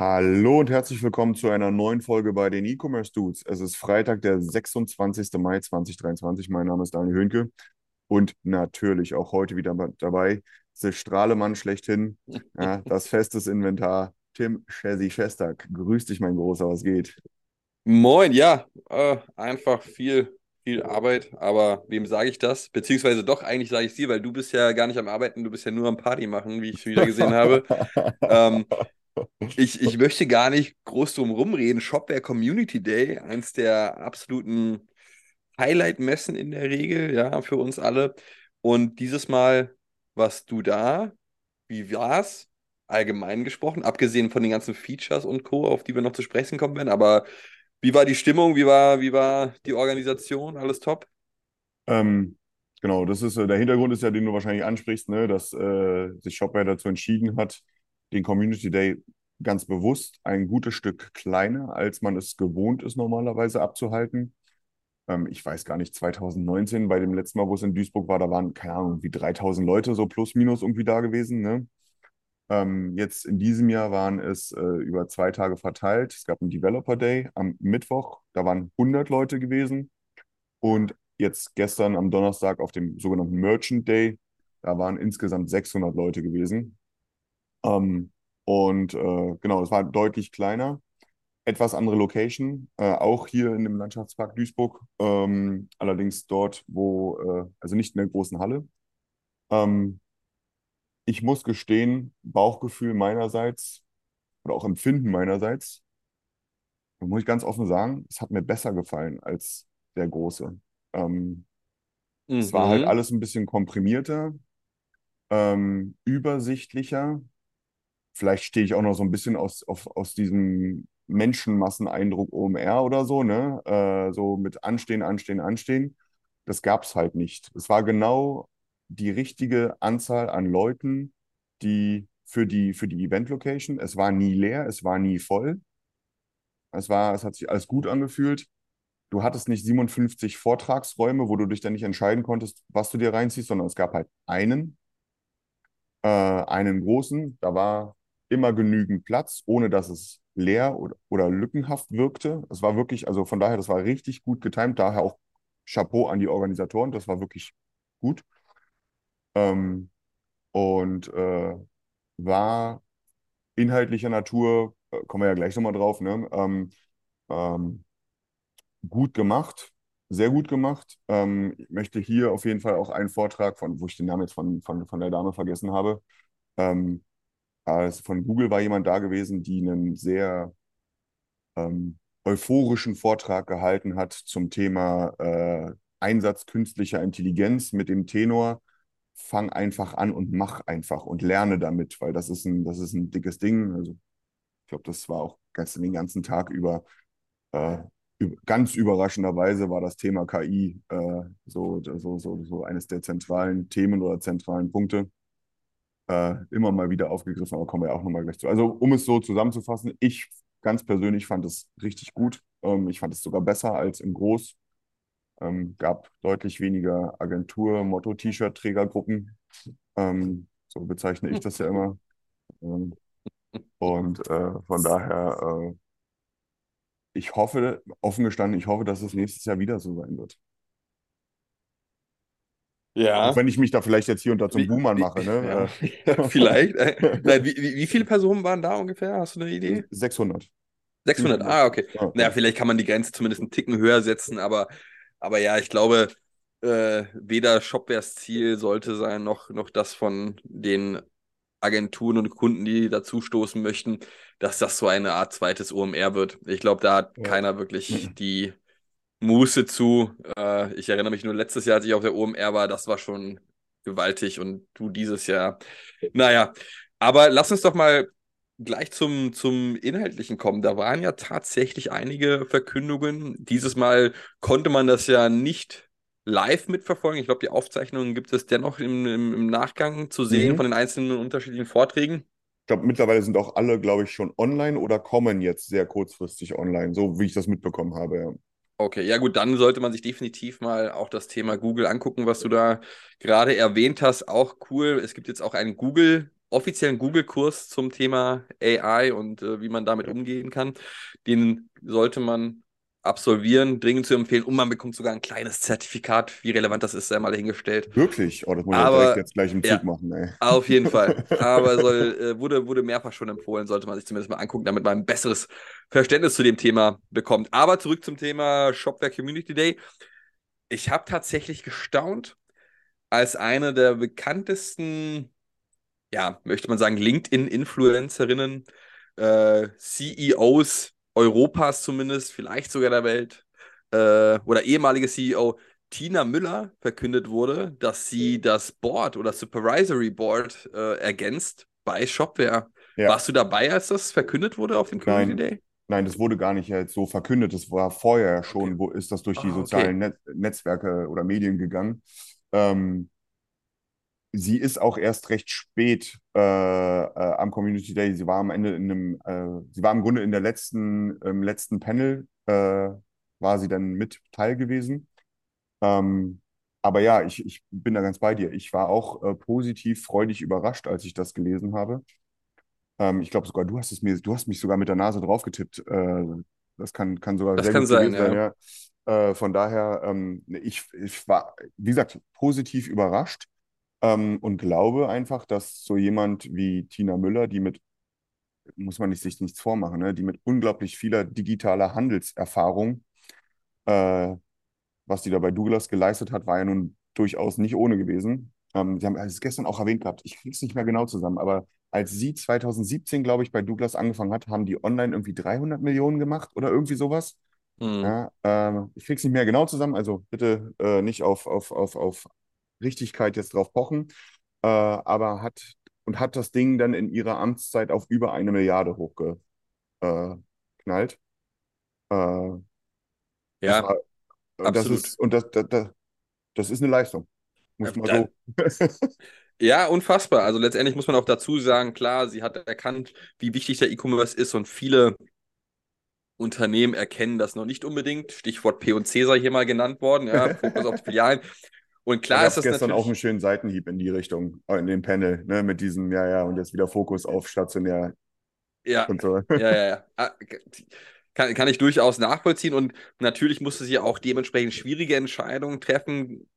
Hallo und herzlich willkommen zu einer neuen Folge bei den E-Commerce Dudes. Es ist Freitag, der 26. Mai 2023. Mein Name ist Daniel Höhnke und natürlich auch heute wieder dabei der Strahlemann schlechthin, ja, das festes Inventar, Tim Chessy Schestag. Grüß dich, mein Großer, was geht? Moin, ja, äh, einfach viel, viel Arbeit, aber wem sage ich das? Beziehungsweise doch, eigentlich sage ich dir, weil du bist ja gar nicht am Arbeiten, du bist ja nur am Party machen, wie ich wieder gesehen habe. Ähm, ich, ich möchte gar nicht groß drum rumreden. Shopware Community Day, eins der absoluten Highlight-Messen in der Regel, ja, für uns alle. Und dieses Mal warst du da. Wie war's? Allgemein gesprochen, abgesehen von den ganzen Features und Co., auf die wir noch zu sprechen kommen werden, aber wie war die Stimmung? Wie war, wie war die Organisation? Alles top? Ähm, genau, das ist äh, der Hintergrund ist ja, den du wahrscheinlich ansprichst, ne, dass äh, sich Shopware dazu entschieden hat, den Community Day ganz bewusst ein gutes Stück kleiner, als man es gewohnt ist, normalerweise abzuhalten. Ähm, ich weiß gar nicht, 2019, bei dem letzten Mal, wo es in Duisburg war, da waren, keine Ahnung, wie 3000 Leute so plus minus irgendwie da gewesen. Ne? Ähm, jetzt in diesem Jahr waren es äh, über zwei Tage verteilt. Es gab einen Developer Day am Mittwoch, da waren 100 Leute gewesen. Und jetzt gestern am Donnerstag auf dem sogenannten Merchant Day, da waren insgesamt 600 Leute gewesen. Ähm, und äh, genau, es war deutlich kleiner. Etwas andere Location, äh, auch hier in dem Landschaftspark Duisburg. Ähm, allerdings dort, wo, äh, also nicht in der großen Halle. Ähm, ich muss gestehen, Bauchgefühl meinerseits oder auch Empfinden meinerseits, da muss ich ganz offen sagen, es hat mir besser gefallen als der große. Ähm, es war halt Mhm. alles ein bisschen komprimierter, ähm, übersichtlicher. Vielleicht stehe ich auch noch so ein bisschen aus, auf, aus diesem Menschenmasseneindruck OMR oder so, ne? Äh, so mit Anstehen, Anstehen, Anstehen. Das gab es halt nicht. Es war genau die richtige Anzahl an Leuten, die für die, für die Event-Location. Es war nie leer, es war nie voll. Es war, es hat sich alles gut angefühlt. Du hattest nicht 57 Vortragsräume, wo du dich dann nicht entscheiden konntest, was du dir reinziehst, sondern es gab halt einen, äh, einen großen. Da war immer genügend Platz, ohne dass es leer oder, oder lückenhaft wirkte. Es war wirklich, also von daher, das war richtig gut getimt. Daher auch Chapeau an die Organisatoren. Das war wirklich gut. Ähm, und äh, war inhaltlicher Natur, äh, kommen wir ja gleich nochmal drauf, ne? Ähm, ähm, gut gemacht, sehr gut gemacht. Ähm, ich möchte hier auf jeden Fall auch einen Vortrag von, wo ich den Namen jetzt von, von, von der Dame vergessen habe. Ähm, also von Google war jemand da gewesen, die einen sehr ähm, euphorischen Vortrag gehalten hat zum Thema äh, Einsatz künstlicher Intelligenz mit dem Tenor, fang einfach an und mach einfach und lerne damit, weil das ist ein, das ist ein dickes Ding. Also ich glaube, das war auch gestern den ganzen Tag über äh, ganz überraschenderweise war das Thema KI äh, so, so, so, so eines der zentralen Themen oder zentralen Punkte. Äh, immer mal wieder aufgegriffen, aber kommen wir auch nochmal gleich zu. Also, um es so zusammenzufassen, ich ganz persönlich fand es richtig gut. Ähm, ich fand es sogar besser als im Groß. Ähm, gab deutlich weniger Agentur-Motto-T-Shirt-Trägergruppen. Ähm, so bezeichne ich das ja immer. Ähm, und äh, von daher, äh, ich hoffe, offen gestanden, ich hoffe, dass es nächstes Jahr wieder so sein wird. Ja. Auch wenn ich mich da vielleicht jetzt hier und da zum Wie- wie- mache, ne? Ja, ja, vielleicht. Äh, Nein, wie, wie, viele Personen waren da ungefähr? Hast du eine Idee? Äh, 600. 600. Ah, okay. Ja. Naja, vielleicht kann man die Grenze zumindest einen Ticken höher setzen, aber, aber ja, ich glaube, äh, weder Shopwares Ziel sollte sein, noch, noch das von den Agenturen und Kunden, die dazustoßen möchten, dass das so eine Art zweites OMR wird. Ich glaube, da hat Ja. keiner wirklich die Muße zu. Äh, ich erinnere mich nur letztes Jahr, als ich auf der OMR war, das war schon gewaltig und du dieses Jahr. Naja, aber lass uns doch mal gleich zum, zum Inhaltlichen kommen. Da waren ja tatsächlich einige Verkündungen. Dieses Mal konnte man das ja nicht live mitverfolgen. Ich glaube, die Aufzeichnungen gibt es dennoch im, im, im Nachgang zu sehen Mhm. von den einzelnen unterschiedlichen Vorträgen. Ich glaube, mittlerweile sind auch alle, glaube ich, schon online oder kommen jetzt sehr kurzfristig online, so wie ich das mitbekommen habe. Ja. Okay, ja gut, dann sollte man sich definitiv mal auch das Thema Google angucken, was du da gerade erwähnt hast. Auch cool. Es gibt jetzt auch einen Google, offiziellen Google-Kurs zum Thema AI und äh, wie man damit umgehen kann. Den sollte man absolvieren, dringend zu empfehlen. Und man bekommt sogar ein kleines Zertifikat. Wie relevant das ist, sei mal dahingestellt. Wirklich? Oh, das muss ich Aber- direkt jetzt gleich im Zug ja. machen, ey. Auf jeden Fall. Aber soll, äh, wurde, wurde mehrfach schon empfohlen, sollte man sich zumindest mal angucken, damit man ein besseres Verständnis zu dem Thema bekommt. Aber zurück zum Thema Shopware Community Day. Ich habe tatsächlich gestaunt, als eine der bekanntesten, ja, möchte man sagen, LinkedIn-Influencerinnen, äh, CEOs Europas zumindest, vielleicht sogar der Welt, äh, oder ehemalige CEO Tina Müller verkündet wurde, dass sie das Board oder Supervisory Board äh, ergänzt bei Shopware. Ja. Warst du dabei, als das verkündet wurde auf dem Community. Day? Nein, das wurde gar nicht jetzt so verkündet. Das war vorher schon, wo ist das durch die okay. sozialen Net Netzwerke oder Medien gegangen. Ähm, sie ist auch erst recht spät äh, äh, am Community Day. Sie war am Ende in einem, äh, sie war im Grunde in der letzten, im letzten Panel, äh, war sie dann mit teil gewesen. Ähm, aber ja, ich, ich bin da ganz bei dir. Ich war auch äh, positiv freudig überrascht, als ich das gelesen habe. Ähm, ich glaube sogar, du hast es mir, du hast mich sogar mit der Nase drauf getippt. Äh, das kann, kann sogar Das sehr kann gut sein, gewesen ja. ja. Von daher, ähm, ich, ich war, wie gesagt, positiv überrascht ähm, und glaube einfach, dass so jemand wie Tina Müller, die mit, muss man nicht, sich nichts vormachen, ne, die mit unglaublich vieler digitaler Handelserfahrung, äh, was die da bei Douglas geleistet hat, war ja nun durchaus nicht ohne gewesen. Ähm, Sie haben es gestern auch erwähnt gehabt, ich kriege es nicht mehr genau zusammen, aber als sie 2017, glaube ich, bei Douglas angefangen hat, haben die online irgendwie 300 Millionen gemacht oder irgendwie sowas. Hm. Ja, ähm, ich krieg's nicht mehr genau zusammen, also bitte äh, nicht auf, auf, auf, auf Richtigkeit jetzt drauf pochen, äh, aber hat und hat das Ding dann in ihrer Amtszeit auf über eine Milliarde hochgeknallt. Äh, äh, das Ja, war, und das ist, und das, das, das, das ist eine Leistung. Muss Ja, man so. Ja, unfassbar. Also letztendlich muss man auch dazu sagen, klar, sie hat erkannt, wie wichtig der E-Commerce ist und viele Unternehmen erkennen das noch nicht unbedingt. Stichwort P&C sei hier mal genannt worden, ja, Fokus auf die Filialen. Und klar ist das gestern auch einen schönen Seitenhieb in die Richtung, äh, in dem Panel, ne, mit diesem, ja, ja, und jetzt wieder Fokus auf stationär ja, und so. ja, ja, ja. Ah, Kann, kann ich durchaus nachvollziehen und natürlich musste sie auch dementsprechend schwierige Entscheidungen treffen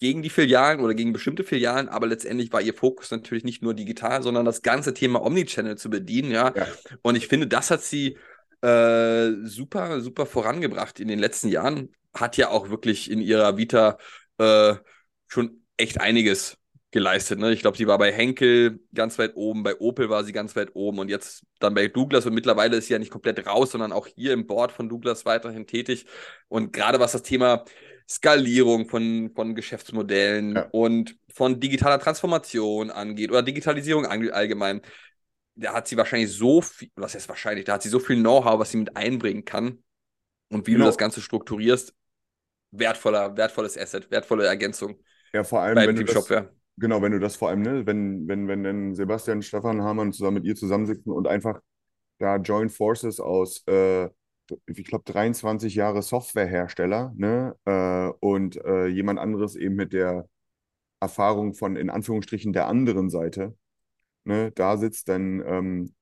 gegen die Filialen oder gegen bestimmte Filialen, aber letztendlich war ihr Fokus natürlich nicht nur digital, sondern das ganze Thema Omnichannel zu bedienen, ja. Ja. Und ich finde, das hat sie äh, super, super vorangebracht in den letzten Jahren. Hat ja auch wirklich in ihrer Vita äh, schon echt einiges geleistet. Ne? Ich glaube, sie war bei Henkel ganz weit oben, bei Opel war sie ganz weit oben und jetzt dann bei Douglas und mittlerweile ist sie ja nicht komplett raus, sondern auch hier im Board von Douglas weiterhin tätig. Und gerade was das Thema Skalierung von, von Geschäftsmodellen Ja. und von digitaler Transformation angeht oder Digitalisierung all- allgemein, da hat sie wahrscheinlich so viel, was heißt wahrscheinlich, da hat sie so viel Know-how, was sie mit einbringen kann. Und wie Genau. du das Ganze strukturierst, wertvoller, wertvolles Asset, wertvolle Ergänzung Ja, vor allem, wenn du Team das, Shopware. genau, wenn du das vor allem, ne, wenn, wenn, wenn dann Sebastian, Stefan Hamann zusammen mit ihr zusammensitzen und einfach da Joint Forces aus, äh, ich glaube, 23 Jahre Softwarehersteller, ne, äh, und äh, jemand anderes eben mit der Erfahrung von, in Anführungsstrichen, der anderen Seite, ne, da sitzt, dann ähm,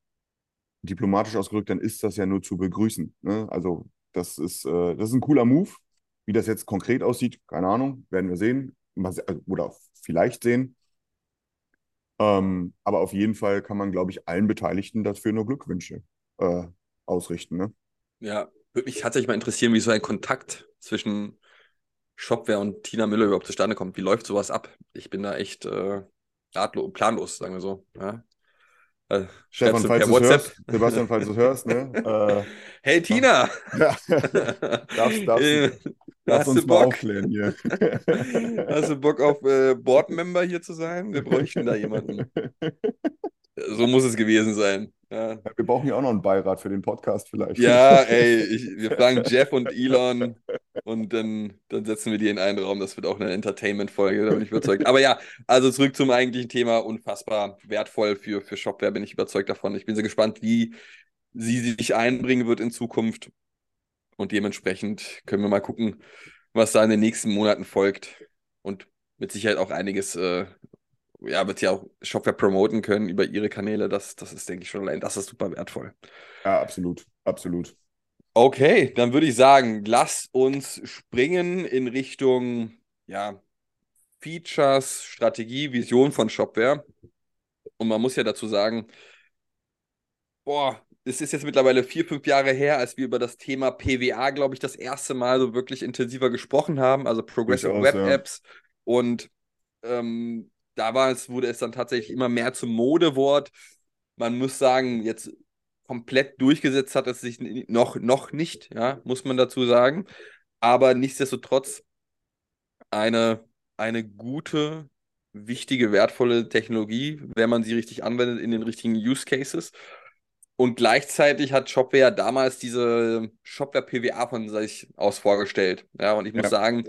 diplomatisch ausgedrückt, dann ist das ja nur zu begrüßen. Ne? Also das ist, äh, das ist ein cooler Move. Wie das jetzt konkret aussieht, keine Ahnung, werden wir sehen. Also, Oder vielleicht sehen. Ähm, aber auf jeden Fall kann man, glaube ich, allen Beteiligten dafür nur Glückwünsche äh, ausrichten. Ne? Ja, würde mich tatsächlich mal interessieren, wie so ein Kontakt zwischen Shopware und Tina Müller überhaupt zustande kommt. Wie läuft sowas ab? Ich bin da echt äh, planlos, sagen wir so. Ja. Also, Stefan, falls du hörst, Sebastian, falls du hörst, ne? Hey Tina! Äh, ja. darfst, darfst, Äh, darfst Hast uns du mal Bock? aufklären hier. Hast du Bock auf äh, Boardmember hier zu sein? Wir bräuchten da jemanden. So muss es gewesen sein. Ja, Wir brauchen ja auch noch einen Beirat für den Podcast vielleicht. ja ey, ich, wir fragen Jeff und Elon und dann, dann setzen wir die in einen Raum. Das wird auch eine Entertainment-Folge, da bin ich überzeugt. Aber ja, also zurück zum eigentlichen Thema. Unfassbar wertvoll für, für Shopware, bin ich überzeugt davon. Ich bin sehr gespannt, wie sie sich einbringen wird in Zukunft. Und dementsprechend können wir mal gucken, was da in den nächsten Monaten folgt. Und mit Sicherheit auch einiges, äh, ja, wird ja auch Shopware promoten können über ihre Kanäle. Das, das ist, denke ich, schon allein, das ist super wertvoll. Ja, absolut, absolut. Okay, dann würde ich sagen, lass uns springen in Richtung, ja, Features, Strategie, Vision von Shopware. Und man muss ja dazu sagen, boah, es ist jetzt mittlerweile vier, fünf Jahre her, als wir über das Thema PWA, glaube ich, das erste Mal so wirklich intensiver gesprochen haben, also Progressive Durchaus, Web ja. Apps. Und ähm, da war es, wurde es dann tatsächlich immer mehr zum Modewort. Man muss sagen, jetzt komplett durchgesetzt hat es sich noch, noch nicht, ja, muss man dazu sagen. Aber nichtsdestotrotz eine, eine gute, wichtige, wertvolle Technologie, wenn man sie richtig anwendet in den richtigen Use Cases. Und gleichzeitig hat Shopware damals diese Shopware PWA von sich aus vorgestellt. Ja, und ich muss Ja. sagen,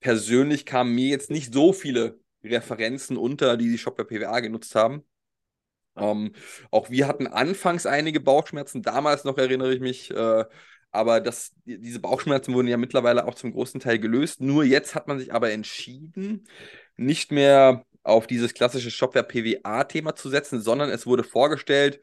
persönlich kamen mir jetzt nicht so viele Referenzen unter, die die Shopware PWA genutzt haben. Ähm, auch wir hatten anfangs einige Bauchschmerzen, damals noch erinnere ich mich, äh, aber das, die- diese Bauchschmerzen wurden ja mittlerweile auch zum großen Teil gelöst. Nur jetzt hat man sich aber entschieden, nicht mehr auf dieses klassische Shopware PWA-Thema zu setzen, sondern es wurde vorgestellt,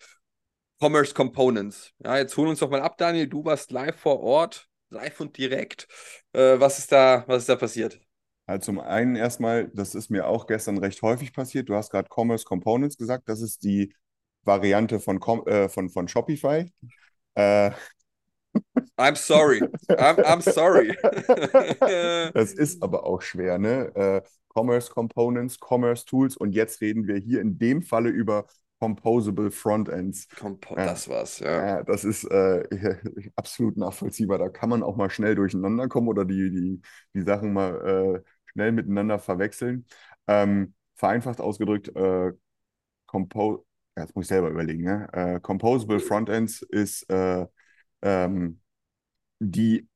Commerce Components. Ja, jetzt hol uns doch mal ab, Daniel. Du warst live vor Ort, live und direkt. Äh, was ist da, was ist da passiert? Also zum einen erstmal, das ist mir auch gestern recht häufig passiert. Du hast gerade Commerce Components gesagt. Das ist die Variante von, Com äh, von, von Shopify. Äh, I'm sorry. I'm, I'm sorry. das ist aber auch schwer, ne? Äh, Commerce Components, Commerce Tools und jetzt reden wir hier in dem Falle über Composable Frontends. Kompo Ja. das war's, ja. Ja, das ist äh, absolut nachvollziehbar. Da kann man auch mal schnell durcheinander kommen oder die, die, die Sachen mal äh, schnell miteinander verwechseln. Ähm, vereinfacht ausgedrückt, äh, Compo ja, jetzt muss ich selber überlegen, ne? Äh, Composable Frontends ist äh, ähm, die,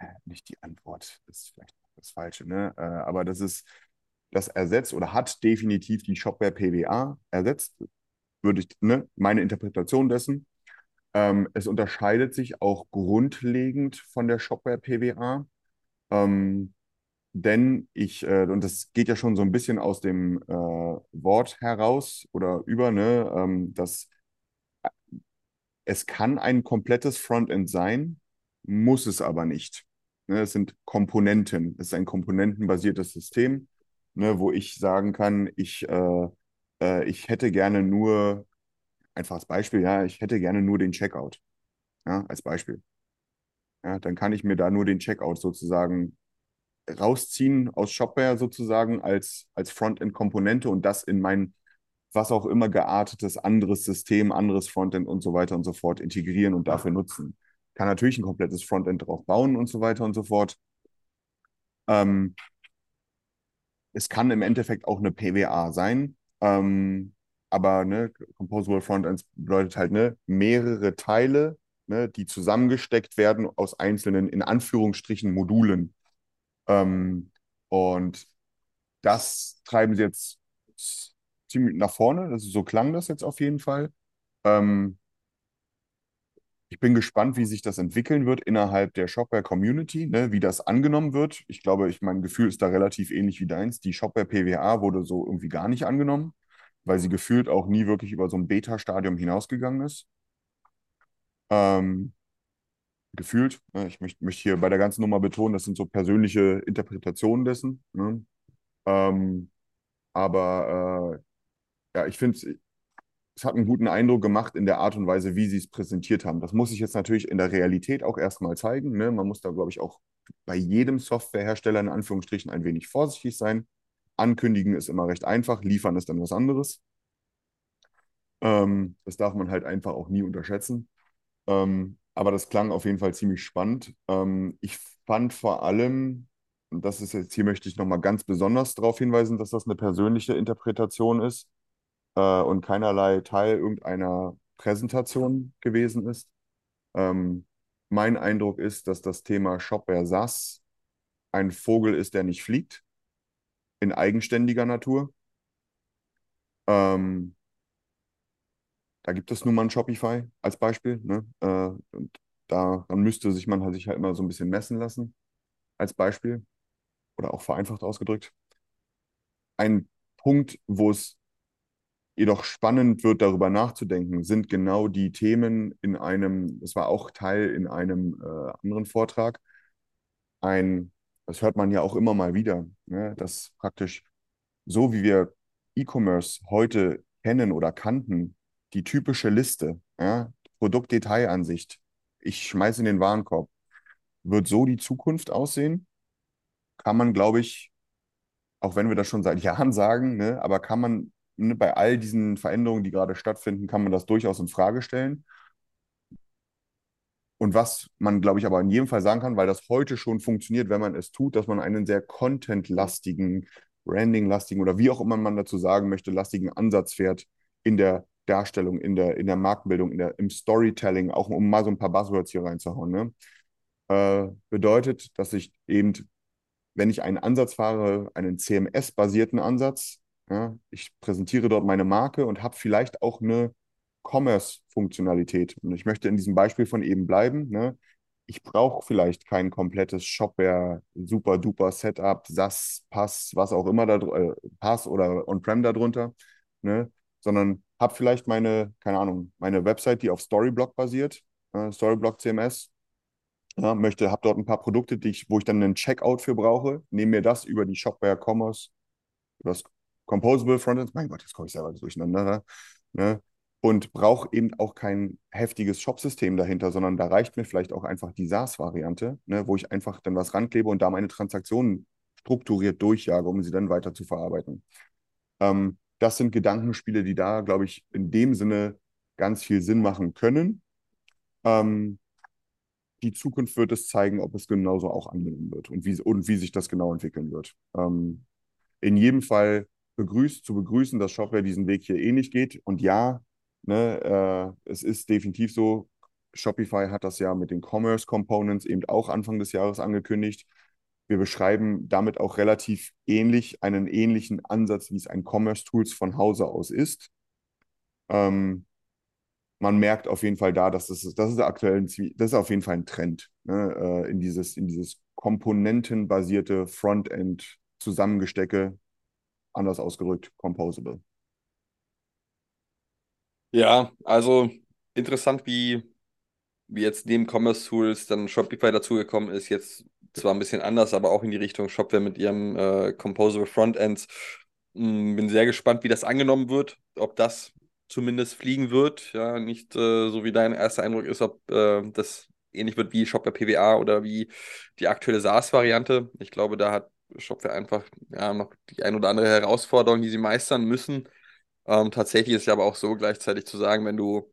äh, nicht die Antwort, das ist vielleicht das Falsche, ne? Aber das ist, das ersetzt oder hat definitiv die Shopware PWA ersetzt, würde ich, ne? Meine Interpretation dessen. Ähm, es unterscheidet sich auch grundlegend von der Shopware PWA. Ähm, denn ich, äh, und das geht ja schon so ein bisschen aus dem äh, Wort heraus oder über, ne, ähm, dass es kann ein komplettes Frontend sein, muss es aber nicht. Ne, es sind Komponenten. Es ist ein komponentenbasiertes System, ne, wo ich sagen kann, ich, äh, äh, ich hätte gerne nur, einfaches Beispiel, ja, ich hätte gerne nur den Checkout. Ja, als Beispiel. Ja, dann kann ich mir da nur den Checkout sozusagen rausziehen aus Shopware sozusagen als, als Frontend-Komponente und das in mein was auch immer geartetes anderes System, anderes Frontend und so weiter und so fort integrieren und dafür nutzen. Kann natürlich ein komplettes Frontend drauf bauen und so weiter und so fort. Ähm, es kann im Endeffekt auch eine PWA sein, ähm, aber ne, Composable Frontends bedeutet halt ne, mehrere Teile, ne, die zusammengesteckt werden aus einzelnen, in Anführungsstrichen, Modulen. Ähm, und das treiben sie jetzt ziemlich nach vorne. Das ist, so klang das jetzt auf jeden Fall. Ähm, ich bin gespannt, wie sich das entwickeln wird innerhalb der Shopware-Community, ne, wie das angenommen wird. Ich glaube, ich, mein Gefühl ist da relativ ähnlich wie deins. Die Shopware PWA wurde so irgendwie gar nicht angenommen, weil sie gefühlt auch nie wirklich über so ein Beta-Stadium hinausgegangen ist. Ähm, gefühlt. Ne, ich möchte möcht hier bei der ganzen Nummer betonen, das sind so persönliche Interpretationen dessen. Ne? Ähm, aber äh, ja, ich finde, es hat einen guten Eindruck gemacht in der Art und Weise, wie sie es präsentiert haben. Das muss sich jetzt natürlich in der Realität auch erstmal zeigen. Ne? Man muss da, glaube ich, auch bei jedem Softwarehersteller in Anführungsstrichen ein wenig vorsichtig sein. Ankündigen ist immer recht einfach, liefern ist dann was anderes. Ähm, das darf man halt einfach auch nie unterschätzen. Ähm, aber das klang auf jeden Fall ziemlich spannend. Ähm, ich fand vor allem, und das ist jetzt, hier möchte ich nochmal ganz besonders darauf hinweisen, dass das eine persönliche Interpretation ist äh, und keinerlei Teil irgendeiner Präsentation gewesen ist. Ähm, mein Eindruck ist, dass das Thema Shopware SaaS ein Vogel ist, der nicht fliegt, in eigenständiger Natur. Ähm, da gibt es nun mal ein Shopify als Beispiel. Ne? Äh, und daran müsste sich man halt sich halt immer so ein bisschen messen lassen als Beispiel oder auch vereinfacht ausgedrückt. Ein Punkt, wo es jedoch spannend wird, darüber nachzudenken, sind genau die Themen in einem, das war auch Teil in einem äh, anderen Vortrag, ein, das hört man ja auch immer mal wieder, ne, dass praktisch so wie wir E-Commerce heute kennen oder kannten, die typische Liste, ja, Produktdetailansicht, ich schmeiße in den Warenkorb, wird so die Zukunft aussehen? Kann man, glaube ich, auch wenn wir das schon seit Jahren sagen, ne, aber kann man ne, bei all diesen Veränderungen, die gerade stattfinden, kann man das durchaus in Frage stellen. Und was man, glaube ich, aber in jedem Fall sagen kann, weil das heute schon funktioniert, wenn man es tut, dass man einen sehr content-lastigen, branding-lastigen oder wie auch immer man dazu sagen möchte, lastigen Ansatz fährt in der Darstellung, in der, in der Markenbildung, in der, im Storytelling, auch um mal so ein paar Buzzwords hier reinzuhauen. Ne? Äh, bedeutet, dass ich eben, wenn ich einen Ansatz fahre, einen CMS-basierten Ansatz, ja, ich präsentiere dort meine Marke und habe vielleicht auch eine Commerce-Funktionalität. Und ich möchte in diesem Beispiel von eben bleiben. Ne? Ich brauche vielleicht kein komplettes Shopware, super duper Setup, SAS, Pass, was auch immer da äh, Pass oder On-Prem darunter, ne? sondern habe vielleicht meine, keine Ahnung, meine Website, die auf Storyblock basiert, äh, Storyblock CMS. Ja, möchte, habe dort ein paar Produkte, die ich, wo ich dann einen Checkout für brauche, nehme mir das über die Shopware Commerce, über das Composable Frontend, mein Gott, jetzt komme ich selber durcheinander, ne? und brauche eben auch kein heftiges Shopsystem dahinter, sondern da reicht mir vielleicht auch einfach die SaaS-Variante, ne, wo ich einfach dann was ranklebe und da meine Transaktionen strukturiert durchjage, um sie dann weiter zu verarbeiten. Ähm, das sind Gedankenspiele, die da, glaube ich, in dem Sinne ganz viel Sinn machen können. Ähm, die Zukunft wird es zeigen, ob es genauso auch angenommen wird und wie, und wie sich das genau entwickeln wird. Ähm, in jedem Fall begrüßt, zu begrüßen, dass Shopware diesen Weg hier eh geht. Und ja, ne, äh, es ist definitiv so, Shopify hat das ja mit den Commerce Components eben auch Anfang des Jahres angekündigt. Wir beschreiben damit auch relativ ähnlich einen ähnlichen Ansatz, wie es ein Commerce Tools von Hause aus ist. Ähm, man merkt auf jeden Fall da, dass das, das ist aktuell ein, das ist auf jeden Fall ein Trend ne, äh, in dieses, in dieses komponentenbasierte Frontend Zusammengestecke, anders ausgedrückt, Composable. Ja, also interessant, wie, wie jetzt neben Commerce Tools dann Shopify dazugekommen ist. Jetzt zwar ein bisschen anders, aber auch in die Richtung Shopware mit ihrem äh, Composable Frontends. Hm, bin sehr gespannt, wie das angenommen wird, ob das zumindest fliegen wird. Ja, nicht äh, so wie dein erster Eindruck ist, ob äh, das ähnlich wird wie Shopware PWA oder wie die aktuelle SaaS-Variante. Ich glaube, da hat Shopware einfach ja, noch die ein oder andere Herausforderung, die sie meistern müssen. Ähm, tatsächlich ist es aber auch so, gleichzeitig zu sagen, wenn du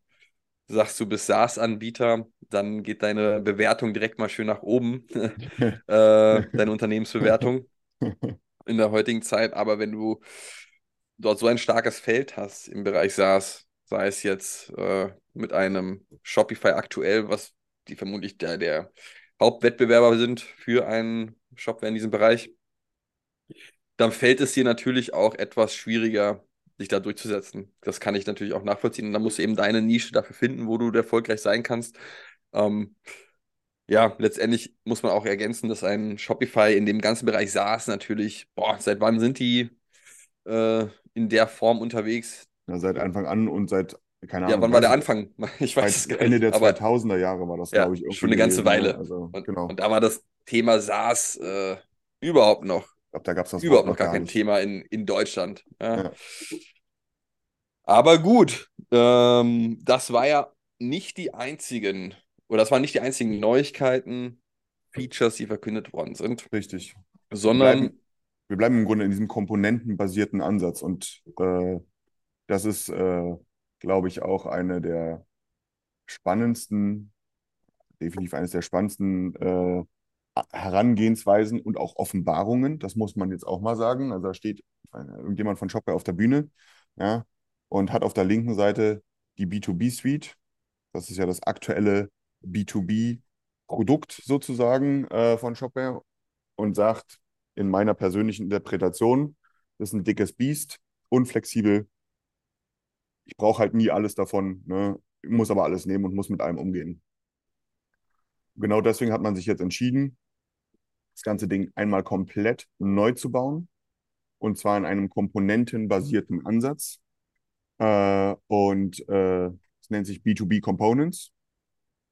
sagst, du bist SaaS-Anbieter, dann geht deine Bewertung direkt mal schön nach oben, äh, deine Unternehmensbewertung in der heutigen Zeit. Aber wenn du dort so ein starkes Feld hast im Bereich SaaS, sei es jetzt äh, mit einem Shopify aktuell, was die vermutlich der, der Hauptwettbewerber sind für einen Shopware in diesem Bereich, dann fällt es dir natürlich auch etwas schwieriger, sich da durchzusetzen. Das kann ich natürlich auch nachvollziehen. Und dann musst du eben deine Nische dafür finden, wo du erfolgreich sein kannst. Ähm, ja, letztendlich muss man auch ergänzen, dass ein Shopify in dem ganzen Bereich SaaS natürlich, boah, seit wann sind die äh, in der Form unterwegs? Ja, seit Anfang an und seit, keine Ahnung. Ja, wann war der Anfang? Ich weiß es gar nicht. Ende der 2000er Jahre war das, ja, glaube ich. Schon eine ganze gewesen, Weile. Also, und, genau. und da war das Thema SaaS äh, überhaupt noch Ich glaube, da gab es das überhaupt noch gar kein nicht. Thema in, in Deutschland. Ja. Ja. Aber gut, ähm, das war ja nicht die einzigen, oder das waren nicht die einzigen Neuigkeiten, Features, die verkündet worden sind, Richtig. Wir sondern bleiben, wir bleiben im Grunde in diesem komponentenbasierten Ansatz und äh, das ist, äh, glaube ich, auch eine der spannendsten, definitiv eines der spannendsten äh, Herangehensweisen und auch Offenbarungen. Das muss man jetzt auch mal sagen. Also da steht irgendjemand von Shopware auf der Bühne ja, und hat auf der linken Seite die B2B-Suite. Das ist ja das aktuelle B2B-Produkt sozusagen äh, von Shopware und sagt in meiner persönlichen Interpretation, das ist ein dickes Biest, unflexibel. Ich brauche halt nie alles davon, ne? muss aber alles nehmen und muss mit allem umgehen. Genau deswegen hat man sich jetzt entschieden, das ganze Ding einmal komplett neu zu bauen. Und zwar in einem komponentenbasierten Ansatz. Äh, und äh, es nennt sich B2B Components.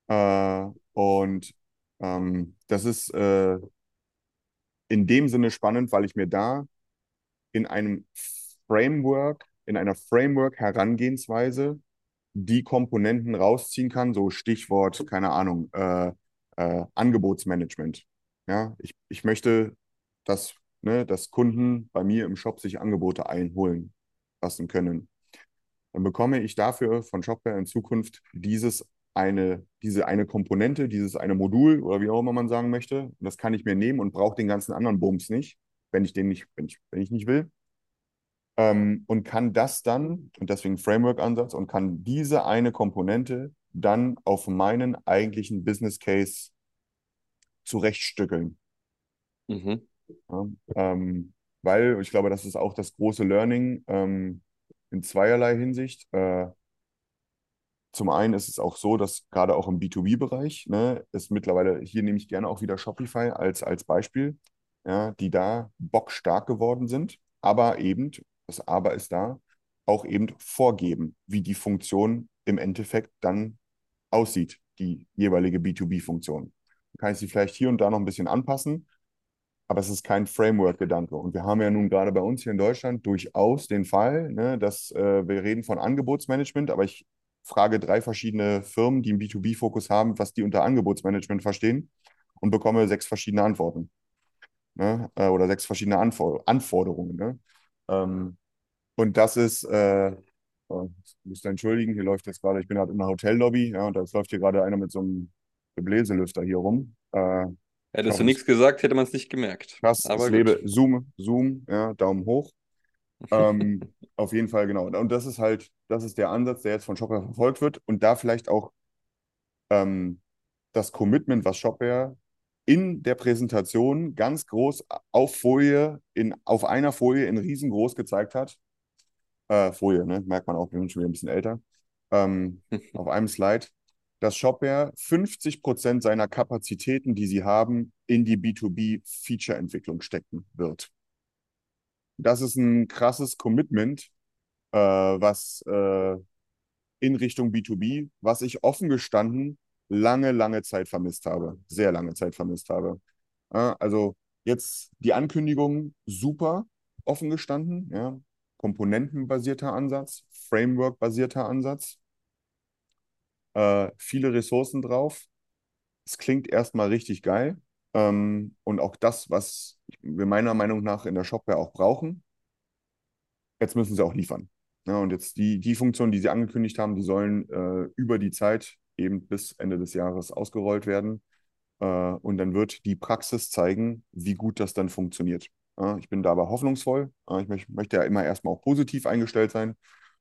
Äh, und ähm, das ist äh, in dem Sinne spannend, weil ich mir da in einem Framework, in einer Framework-Herangehensweise die Komponenten rausziehen kann, so Stichwort, keine Ahnung, äh, äh, Angebotsmanagement. Ja, ich, ich möchte, dass, ne, dass Kunden bei mir im Shop sich Angebote einholen lassen können. Dann bekomme ich dafür von Shopware in Zukunft dieses eine, diese eine Komponente, dieses eine Modul oder wie auch immer man sagen möchte. Und das kann ich mir nehmen und brauche den ganzen anderen Bums nicht, wenn ich den nicht, wenn ich, wenn ich nicht will. Ähm, und kann das dann, und deswegen Framework-Ansatz, und kann diese eine Komponente dann auf meinen eigentlichen Business Case zurechtstückeln. Mhm. Ja, ähm, weil ich glaube, das ist auch das große Learning ähm, in zweierlei Hinsicht. Äh, zum einen ist es auch so, dass gerade auch im B2B-Bereich, ne, ist mittlerweile, hier nehme ich gerne auch wieder Shopify als, als Beispiel, ja, die da bockstark geworden sind, aber eben, das Aber ist da, auch eben vorgeben, wie die Funktion im Endeffekt dann aussieht, die jeweilige B2B-Funktion kann ich sie vielleicht hier und da noch ein bisschen anpassen, aber es ist kein Framework-Gedanke. Und wir haben ja nun gerade bei uns hier in Deutschland durchaus den Fall, ne, dass äh, wir reden von Angebotsmanagement, aber ich frage drei verschiedene Firmen, die einen B2B-Fokus haben, was die unter Angebotsmanagement verstehen und bekomme sechs verschiedene Antworten. Ne, äh, oder sechs verschiedene Anfor Anforderungen. Ne? Ähm, und das ist, äh, oh, ich muss entschuldigen, hier läuft jetzt gerade, ich bin gerade in einer Hotellobby, ja, und da läuft hier gerade einer mit so einem Bläselüfter hier rum. Äh, Hättest du nichts gesagt, hätte man es nicht gemerkt. Krass, Aber ich lebe. Zoom, Zoom, ja, Daumen hoch. ähm, auf jeden Fall, genau. Und das ist halt, das ist der Ansatz, der jetzt von Shopware verfolgt wird. Und da vielleicht auch ähm, das Commitment, was Shopware in der Präsentation ganz groß auf Folie, in, auf einer Folie in riesengroß gezeigt hat. Äh, Folie, ne? Merkt man auch, wir sind schon wieder ein bisschen älter. Ähm, auf einem Slide dass Shopware 50 Prozent seiner Kapazitäten, die sie haben, in die B2B-Feature-Entwicklung stecken wird. Das ist ein krasses Commitment, äh, was äh, in Richtung B2B, was ich offen gestanden lange, lange Zeit vermisst habe. Sehr lange Zeit vermisst habe. Äh, also jetzt die Ankündigung super offen gestanden. Ja. Komponentenbasierter Ansatz, Framework-basierter Ansatz äh, viele Ressourcen drauf. Es klingt erstmal richtig geil. Ähm, und auch das, was wir meiner Meinung nach in der Shopware auch brauchen, jetzt müssen sie auch liefern. Ja, und jetzt die, die Funktionen, die sie angekündigt haben, die sollen äh, über die Zeit eben bis Ende des Jahres ausgerollt werden. Äh, und dann wird die Praxis zeigen, wie gut das dann funktioniert. Ja, ich bin da aber hoffnungsvoll. ich möcht, möchte ja immer erstmal auch positiv eingestellt sein.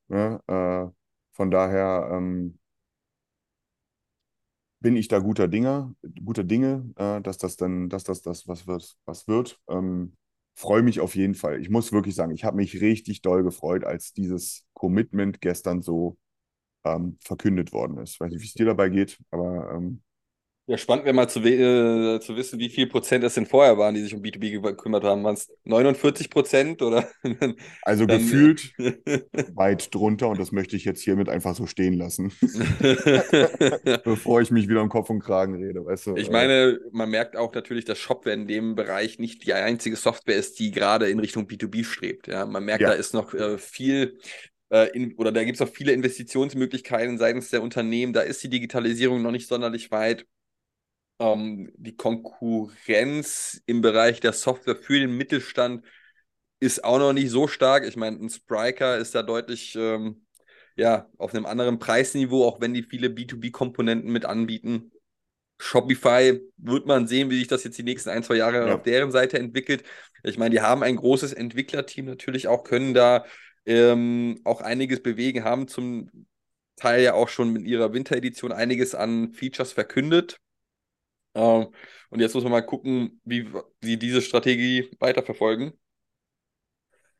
Ja, äh, von daher ähm, bin ich da guter Dinge, guter Dinge, äh, dass das dann, dass das das was wird, was wird. Ähm, freue mich auf jeden Fall. Ich muss wirklich sagen, ich habe mich richtig doll gefreut, als dieses Commitment gestern so ähm, verkündet worden ist. Weiß nicht, wie es dir dabei geht, aber ähm, ja, spannend wäre mal zu, äh, zu wissen, wie viel Prozent es denn vorher waren, die sich um B2B gekümmert haben. Waren es 49 Prozent oder? also dann, gefühlt weit drunter und das möchte ich jetzt hiermit einfach so stehen lassen. Bevor ich mich wieder um Kopf und Kragen rede, weißt du? Ich meine, man merkt auch natürlich, dass Shopware in dem Bereich nicht die einzige Software ist, die gerade in Richtung B2B strebt. Ja, man merkt, ja. da ist noch äh, viel äh, in, oder da gibt es auch viele Investitionsmöglichkeiten seitens der Unternehmen. Da ist die Digitalisierung noch nicht sonderlich weit ähm, die Konkurrenz im Bereich der Software für den Mittelstand ist auch noch nicht so stark. Ich meine, ein Spriker ist da deutlich, ähm, ja, auf einem anderen Preisniveau, auch wenn die viele B2B-Komponenten mit anbieten. Shopify wird man sehen, wie sich das jetzt die nächsten ein, zwei Jahre Ja. auf deren Seite entwickelt. Ich meine, die haben ein großes Entwicklerteam natürlich auch, können da ähm, auch einiges bewegen, haben zum Teil ja auch schon mit ihrer Winteredition einiges an Features verkündet. Ähm, und jetzt muss man mal gucken, wie sie diese Strategie weiterverfolgen.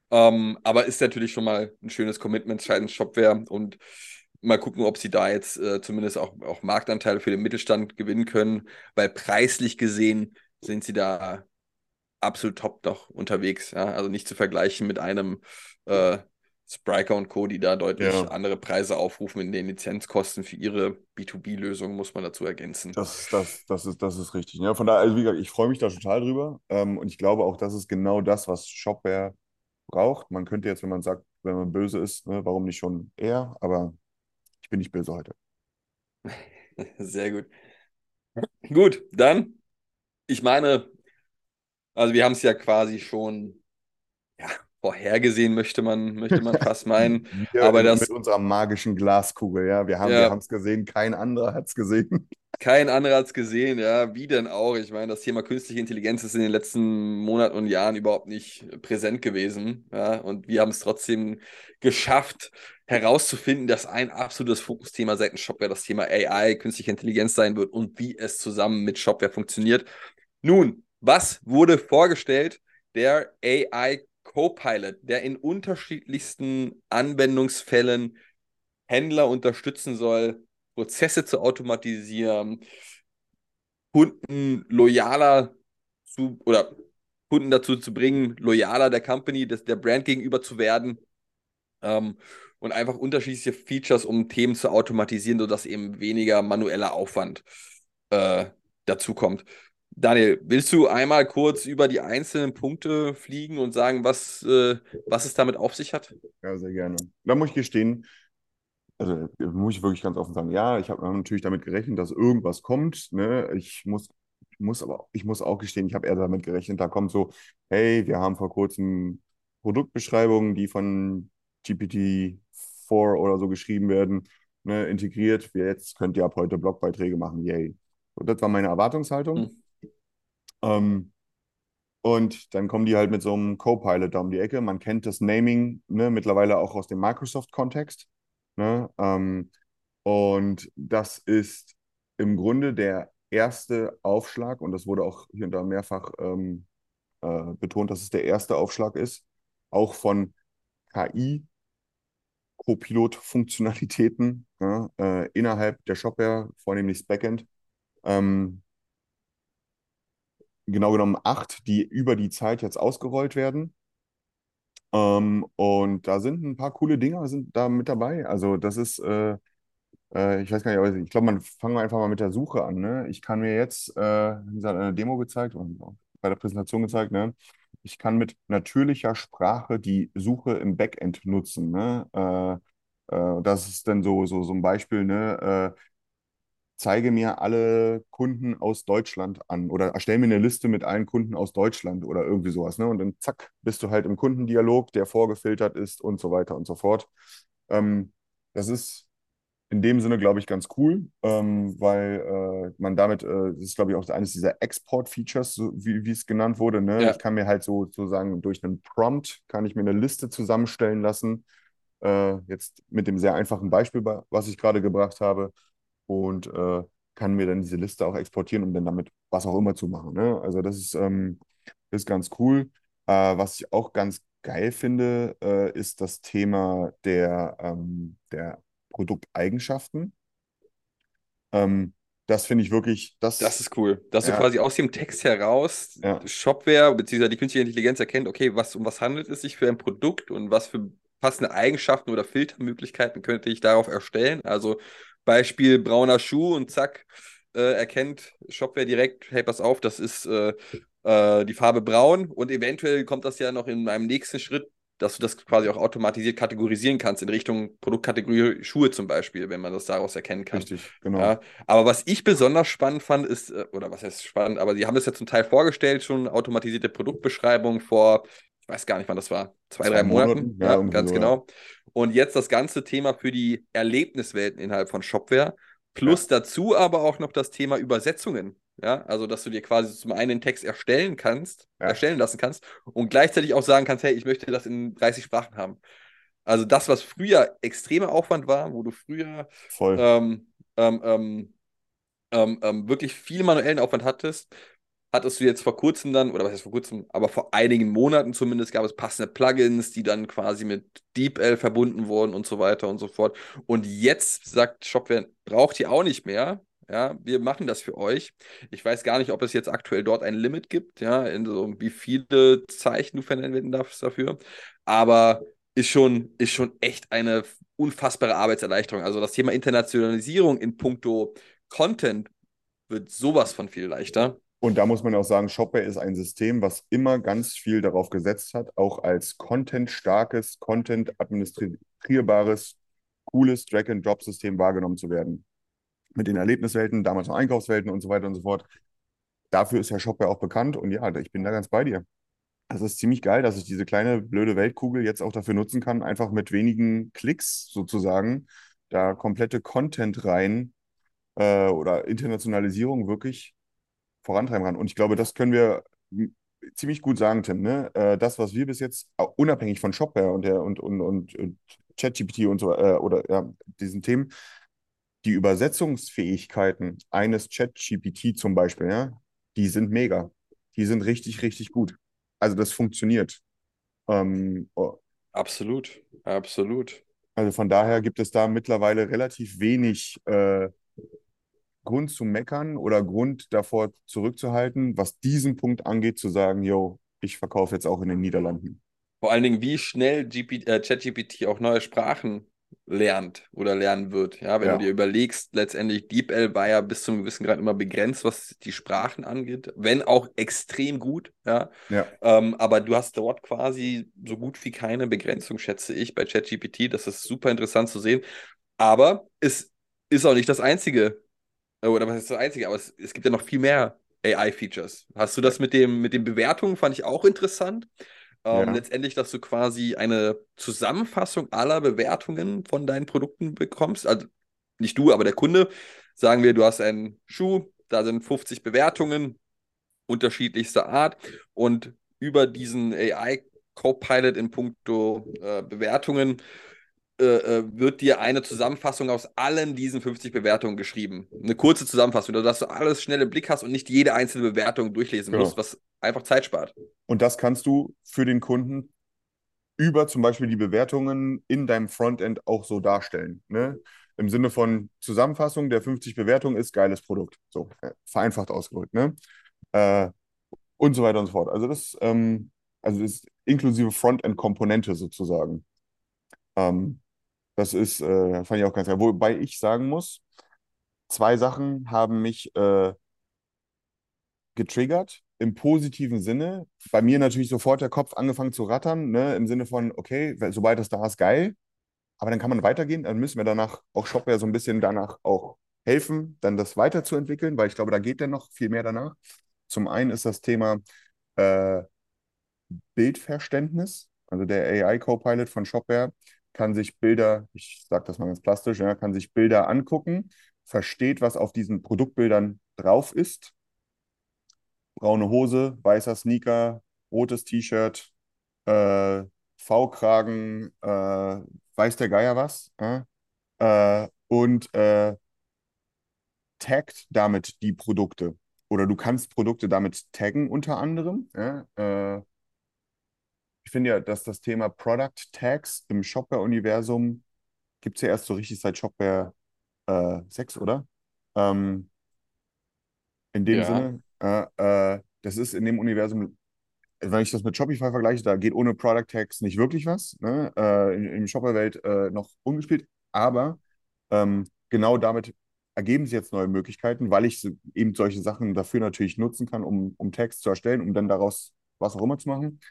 Ähm, aber ist natürlich schon mal ein schönes Commitment seitens Shopware und mal gucken, ob sie da jetzt äh, zumindest auch, auch Marktanteile für den Mittelstand gewinnen können, weil preislich gesehen sind sie da absolut top noch unterwegs. Ja? Also nicht zu vergleichen mit einem äh, Spriker und Co., die da deutlich Ja. andere Preise aufrufen in den Lizenzkosten für ihre B2B-Lösungen, muss man dazu ergänzen. Das, das, das, ist, das ist richtig. Ja, von daher, also wie gesagt, ich freue mich da total drüber. Ähm, und ich glaube auch, das ist genau das, was Shopware braucht. Man könnte jetzt, wenn man sagt, wenn man böse ist, ne, warum nicht schon er? Aber ich bin nicht böse heute. Sehr gut. Gut, dann, ich meine, also wir haben es ja quasi schon ja, vorhergesehen, möchte man, möchte man fast meinen. Wir Aber das- mit unserer magischen Glaskugel, ja. Wir haben Ja. es gesehen, kein anderer hat es gesehen. Kein anderer hat es gesehen, ja, wie denn auch? Ich meine, das Thema künstliche Intelligenz ist in den letzten Monaten und Jahren überhaupt nicht präsent gewesen, ja, und wir haben es trotzdem geschafft, herauszufinden, dass ein absolutes Fokusthema seitens Shopware das Thema AI, künstliche Intelligenz sein wird und wie es zusammen mit Shopware funktioniert. Nun, was wurde vorgestellt? Der AI Copilot, der in unterschiedlichsten Anwendungsfällen Händler unterstützen soll, Prozesse zu automatisieren, Kunden loyaler zu oder Kunden dazu zu bringen, loyaler der Company, des, der Brand gegenüber zu werden ähm, und einfach unterschiedliche Features, um Themen zu automatisieren, sodass eben weniger manueller Aufwand äh, dazukommt. Daniel, willst du einmal kurz über die einzelnen Punkte fliegen und sagen, was, äh, was es damit auf sich hat? Ja, sehr gerne. Da muss ich gestehen, also muss ich wirklich ganz offen sagen, ja, ich habe natürlich damit gerechnet, dass irgendwas kommt. Ne? Ich muss, ich muss aber, ich muss auch gestehen, ich habe eher damit gerechnet, da kommt so, hey, wir haben vor kurzem Produktbeschreibungen, die von GPT-4 oder so geschrieben werden, ne, integriert. Wir jetzt könnt ihr ab heute Blogbeiträge machen, yay. So, das war meine Erwartungshaltung. Hm. Ähm, und dann kommen die halt mit so einem Copilot da um die Ecke. Man kennt das Naming ne, mittlerweile auch aus dem Microsoft-Kontext. Ne? Ähm, und das ist im Grunde der erste Aufschlag, und das wurde auch hier und da mehrfach ähm, äh, betont, dass es der erste Aufschlag ist, auch von KI. Copilot-Funktionalitäten ja, äh, innerhalb der Shopware, vornehmlich das Backend. Ähm, genau genommen acht, die über die Zeit jetzt ausgerollt werden. Ähm, und da sind ein paar coole Dinger sind da mit dabei. Also das ist, äh, äh, ich weiß gar nicht, aber ich glaube, man fangen wir einfach mal mit der Suche an. Ne? Ich kann mir jetzt, äh, wie gesagt, eine Demo gezeigt und bei der Präsentation gezeigt, ne? Ich kann mit natürlicher Sprache die Suche im Backend nutzen. Ne? Äh, äh, das ist dann so, so, so ein Beispiel, ne? Zeige mir alle Kunden aus Deutschland an oder erstell mir eine Liste mit allen Kunden aus Deutschland oder irgendwie sowas. Ne? Und dann zack, bist du halt im Kundendialog, der vorgefiltert ist und so weiter und so fort. Ähm, das ist in dem Sinne, glaube ich, ganz cool, ähm, weil äh, man damit, äh, das ist, glaube ich, auch eines dieser Export-Features, so wie, wie es genannt wurde. Ne? Ja. Ich kann mir halt so sozusagen durch einen Prompt, kann ich mir eine Liste zusammenstellen lassen. Äh, jetzt mit dem sehr einfachen Beispiel, was ich gerade gebracht habe und äh, kann mir dann diese Liste auch exportieren, um dann damit was auch immer zu machen. Ne? Also das ist, ähm, ist ganz cool. Äh, was ich auch ganz geil finde, äh, ist das Thema der, ähm, der Produkteigenschaften. Ähm, das finde ich wirklich, das, Das ist cool. Dass Ja. du quasi aus dem Text heraus Ja. Shopware bzw. die künstliche Intelligenz erkennt, okay, was, um was handelt es sich für ein Produkt und was für passende Eigenschaften oder Filtermöglichkeiten könnte ich darauf erstellen. Also Beispiel brauner Schuh und zack, äh, erkennt Shopware direkt, hey, pass auf, das ist äh, äh, die Farbe braun und eventuell kommt das ja noch in einem nächsten Schritt, dass du das quasi auch automatisiert kategorisieren kannst in Richtung Produktkategorie Schuhe zum Beispiel, wenn man das daraus erkennen kann. richtig, genau. Ja, aber was ich besonders spannend fand, ist, äh, oder was heißt spannend, aber sie haben das ja zum Teil vorgestellt, schon automatisierte Produktbeschreibung vor, ich weiß gar nicht, wann das war, zwei, Zwei drei Monaten, Monaten, ja, ganz so, ja. Und jetzt das ganze Thema für die Erlebniswelten innerhalb von Shopware. Plus ja. dazu aber auch noch das Thema Übersetzungen. Ja, also dass du dir quasi zum einen den Text erstellen kannst, ja. erstellen lassen kannst und gleichzeitig auch sagen kannst, hey, ich möchte das in 30 Sprachen haben. Also das, was früher extremer Aufwand war, wo du früher ähm, ähm, ähm, ähm, ähm, wirklich viel manuellen Aufwand hattest, hattest du jetzt vor kurzem dann, oder was heißt vor kurzem, aber vor einigen Monaten zumindest gab es passende Plugins, die dann quasi mit DeepL verbunden wurden und so weiter und so fort. Und jetzt sagt Shopware, braucht ihr auch nicht mehr. Ja, wir machen das für euch. Ich weiß gar nicht, ob es jetzt aktuell dort ein Limit gibt, ja, in so wie viele Zeichen du verwenden darfst dafür. Aber ist schon, ist schon echt eine unfassbare Arbeitserleichterung. Also das Thema Internationalisierung in puncto Content wird sowas von viel leichter. Und da muss man auch sagen, Shopware ist ein System, was immer ganz viel darauf gesetzt hat, auch als content-starkes, content-administrierbares, cooles Drag-and-Drop-System wahrgenommen zu werden. Mit den Erlebniswelten, damals noch Einkaufswelten und so weiter und so fort. Dafür ist ja Shopware auch bekannt und ja, ich bin da ganz bei dir. Es ist ziemlich geil, dass ich diese kleine blöde Weltkugel jetzt auch dafür nutzen kann, einfach mit wenigen Klicks sozusagen da komplette Content rein äh, oder Internationalisierung wirklich vorantreiben kann. Und ich glaube, das können wir ziemlich gut sagen, Tim. Ne? Äh, das, was wir bis jetzt unabhängig von Shopware und der und und und, und ChatGPT und so äh, oder ja, diesen Themen, die Übersetzungsfähigkeiten eines ChatGPT zum Beispiel, ja, die sind mega. Die sind richtig, richtig gut. Also das funktioniert. Ähm, oh. Absolut, absolut. Also von daher gibt es da mittlerweile relativ wenig äh, Grund zu meckern oder Grund davor zurückzuhalten, was diesen Punkt angeht, zu sagen, yo, ich verkaufe jetzt auch in den Niederlanden. Vor allen Dingen, wie schnell äh, ChatGPT auch neue Sprachen lernt oder lernen wird. Ja, wenn ja. du dir überlegst, letztendlich DeepL war ja bis zu einem gewissen Grad immer begrenzt, was die Sprachen angeht, wenn auch extrem gut. Ja, ja. Ähm, aber du hast dort quasi so gut wie keine Begrenzung, schätze ich, bei ChatGPT. Das ist super interessant zu sehen. Aber es ist auch nicht das einzige, oder was ist das einzige, aber es, es gibt ja noch viel mehr AI-Features. Hast du das mit dem mit den Bewertungen fand ich auch interessant. Ähm, ja. Letztendlich, dass du quasi eine Zusammenfassung aller Bewertungen von deinen Produkten bekommst. Also nicht du, aber der Kunde. Sagen wir, du hast einen Schuh, da sind 50 Bewertungen unterschiedlichster Art und über diesen AI Copilot in puncto äh, Bewertungen äh, äh, wird dir eine Zusammenfassung aus allen diesen 50 Bewertungen geschrieben. Eine kurze Zusammenfassung, dass du alles schnell im Blick hast und nicht jede einzelne Bewertung durchlesen genau. musst, was einfach Zeit spart. Und das kannst du für den Kunden über zum Beispiel die Bewertungen in deinem Frontend auch so darstellen. Ne? Im Sinne von Zusammenfassung der 50 Bewertungen ist geiles Produkt. So, äh, vereinfacht ausgedrückt. Ne? Äh, und so weiter und so fort. Also das, ähm, also das ist inklusive Frontend-Komponente sozusagen. Ähm, das ist, äh, fand ich auch ganz geil. Wobei ich sagen muss, zwei Sachen haben mich äh, getriggert im positiven Sinne. Bei mir natürlich sofort der Kopf angefangen zu rattern, ne, im Sinne von, okay, sobald das da ist, geil. Aber dann kann man weitergehen. Dann müssen wir danach auch Shopware so ein bisschen danach auch helfen, dann das weiterzuentwickeln, weil ich glaube, da geht dann noch viel mehr danach. Zum einen ist das Thema äh, Bildverständnis, also der AI-Copilot von Shopware kann sich Bilder, ich sage das mal ganz plastisch, ja, kann sich Bilder angucken, versteht, was auf diesen Produktbildern drauf ist. Braune Hose, weißer Sneaker, rotes T-Shirt, äh, V-Kragen, äh, weiß der Geier was. Äh, und äh, taggt damit die Produkte. Oder du kannst Produkte damit taggen unter anderem. Ich finde ja, dass das Thema Product Tags im Shopware-Universum gibt es ja erst so richtig seit Shopware äh, 6, oder? Ähm, in dem ja. Sinne, äh, äh, das ist in dem Universum, wenn ich das mit Shopify vergleiche, da geht ohne Product Tags nicht wirklich was. Ne? Äh, in, in Shopware-Welt äh, noch ungespielt, aber ähm, genau damit ergeben sich jetzt neue Möglichkeiten, weil ich eben solche Sachen dafür natürlich nutzen kann, um, um Tags zu erstellen, um dann daraus was auch immer zu machen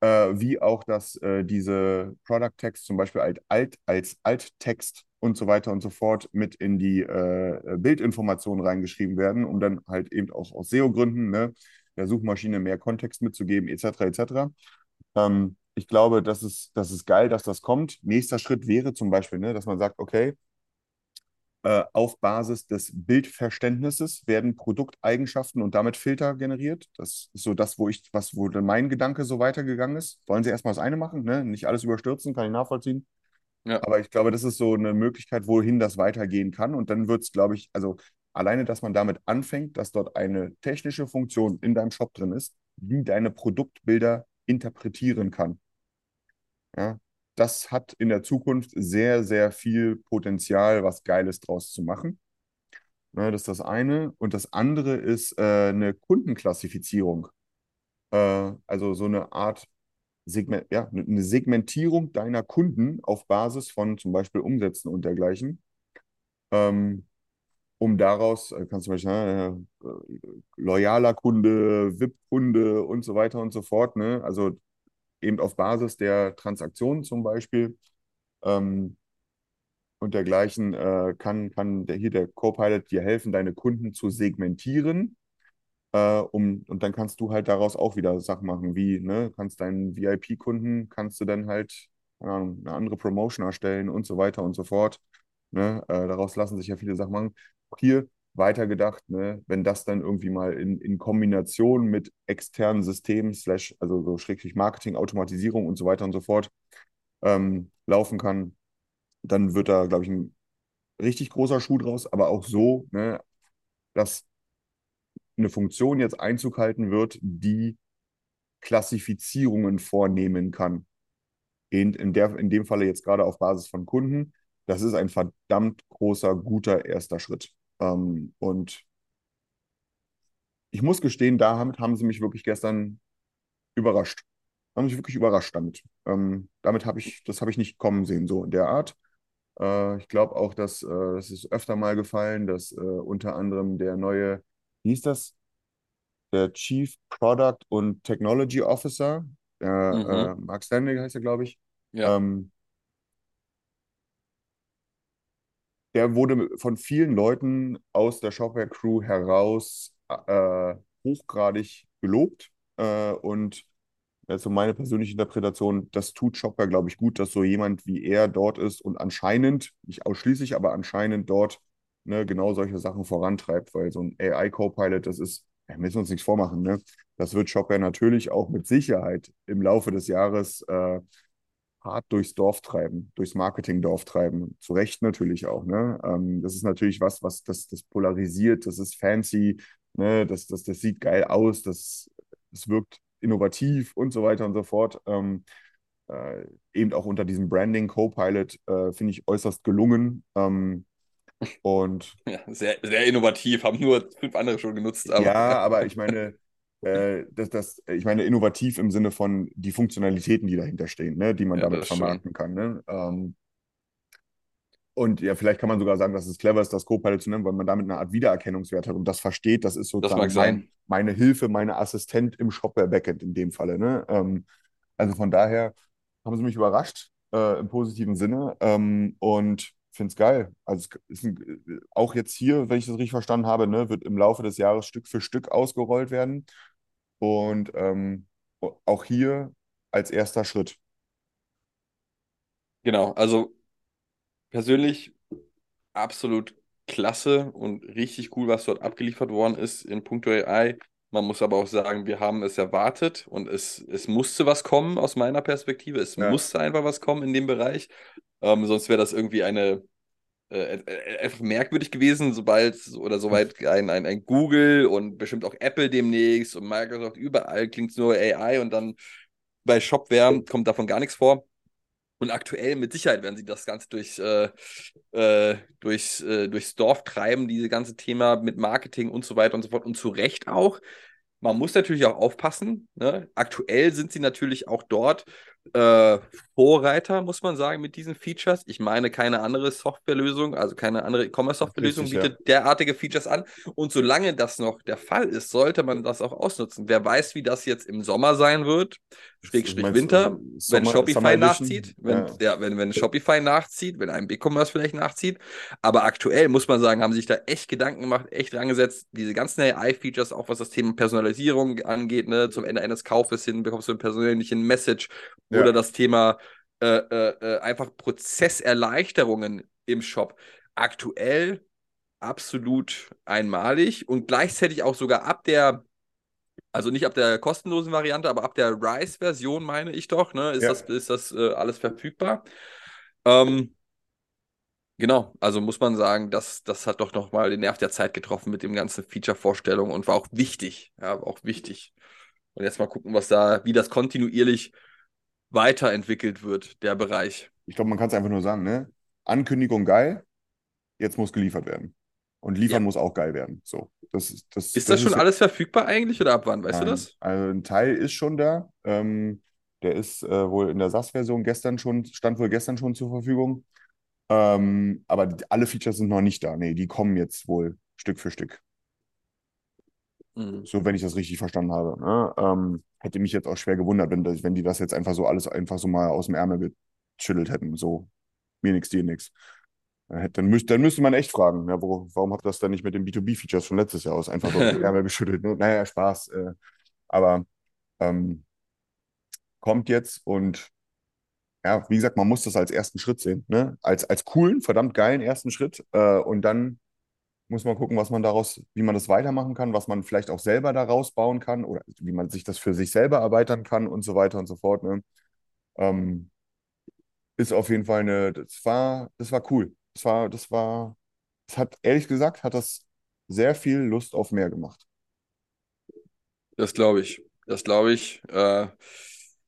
äh, wie auch, dass äh, diese Product Text zum Beispiel als, Alt, als Alttext und so weiter und so fort mit in die äh, Bildinformationen reingeschrieben werden, um dann halt eben auch aus SEO-Gründen ne, der Suchmaschine mehr Kontext mitzugeben, etc. etc. Ähm, ich glaube, das ist, das ist geil, dass das kommt. Nächster Schritt wäre zum Beispiel, ne, dass man sagt, okay, äh, auf Basis des Bildverständnisses werden Produkteigenschaften und damit Filter generiert. Das ist so das, wo ich, was, wo mein Gedanke so weitergegangen ist. Wollen Sie erstmal das eine machen, ne? Nicht alles überstürzen, kann ich nachvollziehen. Ja. Aber ich glaube, das ist so eine Möglichkeit, wohin das weitergehen kann. Und dann wird es, glaube ich, also alleine, dass man damit anfängt, dass dort eine technische Funktion in deinem Shop drin ist, die deine Produktbilder interpretieren kann. Ja, das hat in der Zukunft sehr, sehr viel Potenzial, was Geiles draus zu machen. Ne, das ist das eine. Und das andere ist äh, eine Kundenklassifizierung. Äh, also so eine Art Segment, ja, eine Segmentierung deiner Kunden auf Basis von zum Beispiel Umsätzen und dergleichen. Ähm, um daraus, äh, kannst du Beispiel, ne, äh, loyaler Kunde, VIP-Kunde und so weiter und so fort, ne? Also eben auf Basis der Transaktionen zum Beispiel ähm, und dergleichen äh, kann, kann der, hier der Copilot dir helfen, deine Kunden zu segmentieren. Äh, um, und dann kannst du halt daraus auch wieder Sachen machen, wie, ne, kannst deinen VIP-Kunden, kannst du dann halt, Ahnung, eine andere Promotion erstellen und so weiter und so fort. Ne? Äh, daraus lassen sich ja viele Sachen machen. Auch hier weitergedacht, ne, wenn das dann irgendwie mal in, in Kombination mit externen Systemen, slash, also so schrägstrich Marketing, Automatisierung und so weiter und so fort ähm, laufen kann, dann wird da, glaube ich, ein richtig großer Schuh draus, aber auch so, ne, dass eine Funktion jetzt Einzug halten wird, die Klassifizierungen vornehmen kann. In, in, der, in dem Falle jetzt gerade auf Basis von Kunden. Das ist ein verdammt großer, guter erster Schritt. Ähm, und ich muss gestehen, damit haben sie mich wirklich gestern überrascht. Haben mich wirklich überrascht damit. Ähm, damit habe ich, das habe ich nicht kommen sehen, so in der Art. Äh, ich glaube auch, dass äh, das ist öfter mal gefallen, dass äh, unter anderem der neue, wie hieß das? Der Chief Product und Technology Officer, Mhm. äh, Mark Stanley heißt er, glaube ich. Ja. Ähm, der wurde von vielen Leuten aus der Shopware-Crew heraus äh, hochgradig gelobt. Äh, und also meine persönliche Interpretation, das tut Shopware, glaube ich, gut, dass so jemand wie er dort ist und anscheinend, nicht ausschließlich, aber anscheinend dort ne, genau solche Sachen vorantreibt, weil so ein AI-Copilot, das ist, wir müssen uns nichts vormachen, ne? Das wird Shopware natürlich auch mit Sicherheit im Laufe des Jahres äh, hart durchs Dorf treiben, durchs Marketingdorf treiben. Zu Recht natürlich auch. Ne? Ähm, das ist natürlich was, was das, das polarisiert, das ist fancy, ne? das, das, das sieht geil aus, das, das wirkt innovativ und so weiter und so fort. Ähm, äh, eben auch unter diesem Branding Copilot äh, finde ich äußerst gelungen. Ähm, und Ja, sehr, sehr innovativ, haben nur fünf andere schon genutzt. Aber ja, aber ich meine, äh, das, das, ich meine, innovativ im Sinne von die Funktionalitäten, die dahinter stehen, ne, die man Ja, damit das vermarkten kann. Ne? Ähm, und ja, vielleicht kann man sogar sagen, dass es clever ist, das Copilot zu nennen, weil man damit eine Art Wiedererkennungswert hat und das versteht, das ist sozusagen sein. mein, meine Hilfe, meine Assistent im Shopware-Backend in dem Falle. Ne? Ähm, also von daher haben sie mich überrascht, äh, im positiven Sinne. Ähm, und finde es geil. Also es ist ein, auch jetzt hier, wenn ich das richtig verstanden habe, ne, wird im Laufe des Jahres Stück für Stück ausgerollt werden. Und ähm, auch hier als erster Schritt. Genau, also persönlich absolut klasse und richtig cool, was dort abgeliefert worden ist in puncto AI. Man muss aber auch sagen, wir haben es erwartet und es, es musste was kommen aus meiner Perspektive. Es Ja. musste einfach was kommen in dem Bereich. Ähm, sonst wäre das irgendwie eine äh, äh, einfach merkwürdig gewesen, sobald oder soweit ein, ein, ein Google und bestimmt auch Apple demnächst und Microsoft überall klingt nur AI und dann bei Shopware kommt davon gar nichts vor. Und aktuell mit Sicherheit werden sie das Ganze durch, äh, äh, durchs, äh, durchs Dorf treiben, dieses ganze Thema mit Marketing und so weiter und so fort. Und zu Recht auch. Man muss natürlich auch aufpassen. Ne? Aktuell sind sie natürlich auch dort äh, Vorreiter, muss man sagen, mit diesen Features. Ich meine, keine andere Softwarelösung, also keine andere E-Commerce-Softwarelösung bietet derartige Features an. Und solange das noch der Fall ist, sollte man das auch ausnutzen. Wer weiß, wie das jetzt im Sommer sein wird, Schrägstrich Meinst Winter, wenn Sommer- Shopify Summer nachzieht, wenn, Ja. ja. wenn, wenn Shopify nachzieht, wenn ein BigCommerce vielleicht nachzieht. Aber aktuell muss man sagen, haben sich da echt Gedanken gemacht, echt rangesetzt. Diese ganzen AI-Features, auch was das Thema Personalisierung angeht, ne, zum Ende eines Kaufes hin bekommst du eine persönliche Message Ja. oder das Thema äh, äh, äh, einfach Prozesserleichterungen im Shop. Aktuell absolut einmalig und gleichzeitig auch sogar ab der, also nicht ab der kostenlosen Variante, aber ab der Rise-Version, meine ich doch, ne, ist Ja. das, ist das äh, alles verfügbar. Ähm, genau, also muss man sagen, das, das hat doch nochmal den Nerv der Zeit getroffen mit dem ganzen Feature-Vorstellung und war auch wichtig, ja, war auch wichtig. Und jetzt mal gucken, was da, wie das kontinuierlich weiterentwickelt wird, der Bereich. Ich glaube, man kann es einfach nur sagen, ne? Ankündigung geil, jetzt muss geliefert werden. Und liefern Ja. muss auch geil werden. So, das ist das. Ist das schon ja- alles verfügbar eigentlich oder ab wann, weißt du Nein. das? Also ein Teil ist schon da. Ähm, der ist äh, wohl in der SAS-Version gestern schon, stand wohl gestern schon zur Verfügung. Ähm, aber die, alle Features sind noch nicht da. Nee, die kommen jetzt wohl Stück für Stück. Mhm. So, wenn ich das richtig verstanden habe. Ne? Ähm, hätte mich jetzt auch schwer gewundert, wenn, das, wenn die das jetzt einfach so alles einfach so mal aus dem Ärmel geschüttelt hätten. So, mir nix, dir nix. Dann, hätte- dann, müsste, dann müsste man echt fragen, ja, wo, warum habt ihr das dann nicht mit den B2B-Features von letztes Jahr aus einfach so aus dem Ärmel geschüttelt? Ne? Naja, Spaß. Äh, aber ähm, kommt jetzt und ja, wie gesagt, man muss das als ersten Schritt sehen. Ne? Als, als coolen, verdammt geilen ersten Schritt. Äh, und dann muss man gucken, was man daraus, wie man das weitermachen kann, was man vielleicht auch selber daraus bauen kann oder wie man sich das für sich selber erweitern kann und so weiter und so fort. Ne? Ähm, ist auf jeden Fall eine, das war, das war cool. Das war, das war, es hat, ehrlich gesagt, hat das sehr viel Lust auf mehr gemacht. Das glaube ich. Das glaube ich. Äh,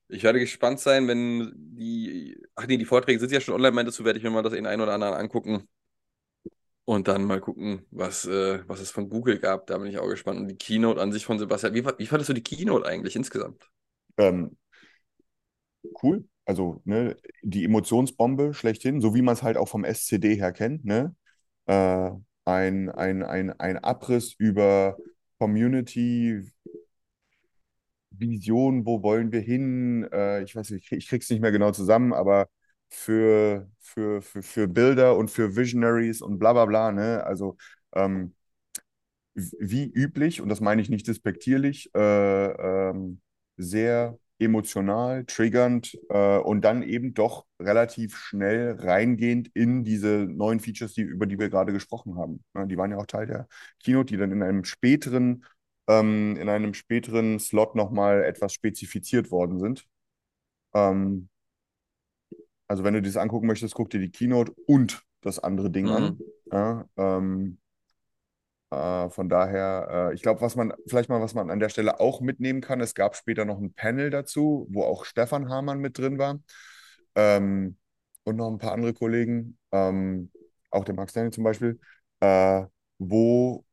ich werde gespannt sein, wenn die. Ach nee, die Vorträge sind ja schon online, meintest du, werde ich mir mal das in ein oder anderen angucken. Und dann mal gucken, was, äh, was es von Google gab. Da bin ich auch gespannt. Und die Keynote an sich von Sebastian. Wie, wie fandest du die Keynote eigentlich insgesamt? Ähm, cool. Also, ne, die Emotionsbombe schlechthin, so wie man es halt auch vom SCD her kennt, ne? Äh, ein, ein, ein, ein Abriss über Community, Vision, wo wollen wir hin? Äh, ich weiß nicht, ich, krieg- ich krieg's nicht mehr genau zusammen, aber für, für, für, für Bilder und für Visionaries und bla bla bla, ne? Also, ähm, wie üblich, und das meine ich nicht despektierlich, äh, ähm, sehr emotional, triggernd äh, und dann eben doch relativ schnell reingehend in diese neuen Features, die, über die wir gerade gesprochen haben. Ja, die waren ja auch Teil der Keynote, die dann in einem späteren, ähm, in einem späteren Slot nochmal etwas spezifiziert worden sind. Ähm, also wenn du das angucken möchtest, guck dir die Keynote und das andere Ding Mhm. an. Ja, ähm, äh, von daher, äh, ich glaube, was man, vielleicht mal, was man an der Stelle auch mitnehmen kann, es gab später noch ein Panel dazu, wo auch Stefan Hamann mit drin war. Ähm, und noch ein paar andere Kollegen, ähm, auch der Max Daniel zum Beispiel, äh, wo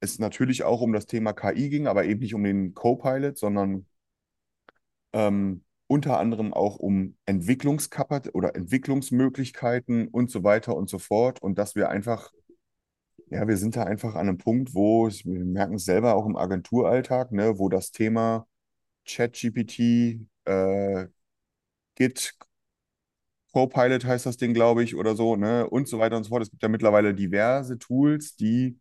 es natürlich auch um das Thema KI ging, aber eben nicht um den Co-Pilot, sondern ähm, unter anderem auch um Entwicklungskapazität oder Entwicklungsmöglichkeiten und so weiter und so fort. Und dass wir einfach ja, wir sind da einfach an einem Punkt, wo, wir merken es selber auch im Agenturalltag, ne, wo das Thema ChatGPT, äh, Git, Copilot heißt das Ding, glaube ich, oder so, ne, und so weiter und so fort. Es gibt ja mittlerweile diverse Tools, die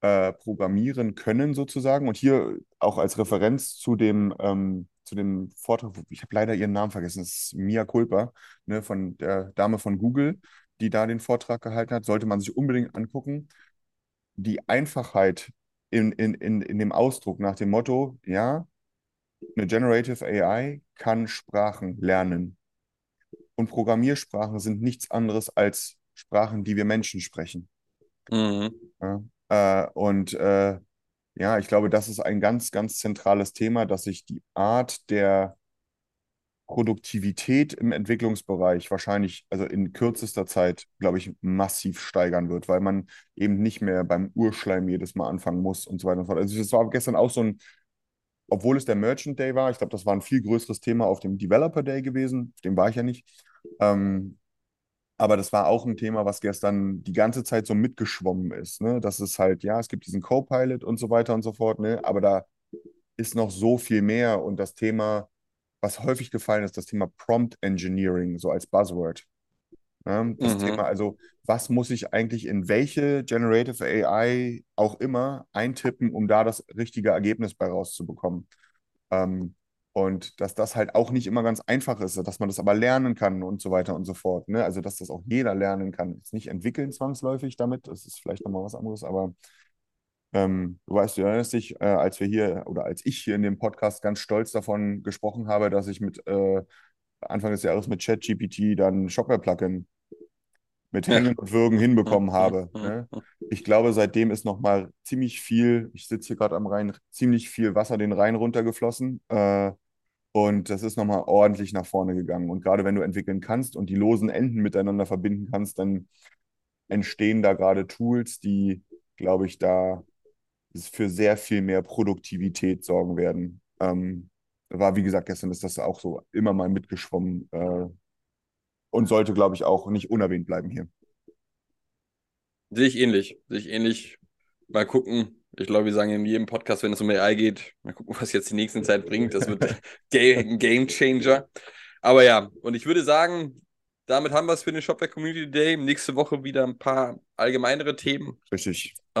äh, programmieren können, sozusagen. Und hier auch als Referenz zu dem, ähm, zu dem Vortrag, ich habe leider ihren Namen vergessen, das ist Mia Culpa, ne, von der Dame von Google, die da den Vortrag gehalten hat, sollte man sich unbedingt angucken. Die Einfachheit in, in, in, in dem Ausdruck nach dem Motto, ja, eine Generative AI kann Sprachen lernen. Und Programmiersprachen sind nichts anderes als Sprachen, die wir Menschen sprechen. Mhm. Ja, äh, und äh, ja, ich glaube, das ist ein ganz, ganz zentrales Thema, dass sich die Art der Produktivität im Entwicklungsbereich wahrscheinlich, also in kürzester Zeit, glaube ich, massiv steigern wird, weil man eben nicht mehr beim Urschleim jedes Mal anfangen muss und so weiter und so fort. Also das war gestern auch so ein, obwohl es der Merchant Day war, ich glaube, das war ein viel größeres Thema auf dem Developer Day gewesen, auf dem war ich ja nicht. Ähm, aber das war auch ein Thema, was gestern die ganze Zeit so mitgeschwommen ist. Ne? Das ist halt, ja, es gibt diesen Co-Pilot und so weiter und so fort, ne? aber da ist noch so viel mehr und das Thema, was häufig gefallen ist, das Thema Prompt Engineering, so als Buzzword. Ne? Das Mhm. Thema, also, was muss ich eigentlich in welche Generative AI auch immer eintippen, um da das richtige Ergebnis bei rauszubekommen? Ähm, Und dass das halt auch nicht immer ganz einfach ist, dass man das aber lernen kann und so weiter und so fort. Ne? Also, dass das auch jeder lernen kann. Jetzt nicht entwickeln zwangsläufig damit, das ist vielleicht nochmal was anderes, aber ähm, du weißt, du erinnerst dich, äh, als wir hier oder als ich hier in dem Podcast ganz stolz davon gesprochen habe, dass ich mit äh, Anfang des Jahres mit ChatGPT dann Shopware-Plugin mit Hängen und Würgen hinbekommen habe. Ne? Ich glaube, seitdem ist nochmal ziemlich viel, ich sitze hier gerade am Rhein, ziemlich viel Wasser den Rhein runtergeflossen. Äh, und das ist nochmal ordentlich nach vorne gegangen. Und gerade wenn du entwickeln kannst und die losen Enden miteinander verbinden kannst, dann entstehen da gerade Tools, die, glaube ich, da für sehr viel mehr Produktivität sorgen werden. Ähm, war, wie gesagt, gestern ist das auch so immer mal mitgeschwommen äh, und sollte, glaube ich, auch nicht unerwähnt bleiben hier. Sehe ich ähnlich. Sehe ich ähnlich. Mal gucken. Ich glaube, wir sagen in jedem Podcast, wenn es um AI geht, mal gucken, was jetzt die nächste Zeit bringt. Das wird ein Game Changer. Aber ja, und ich würde sagen, damit haben wir es für den Shopware Community Day. Nächste Woche wieder ein paar allgemeinere Themen. Richtig. Äh,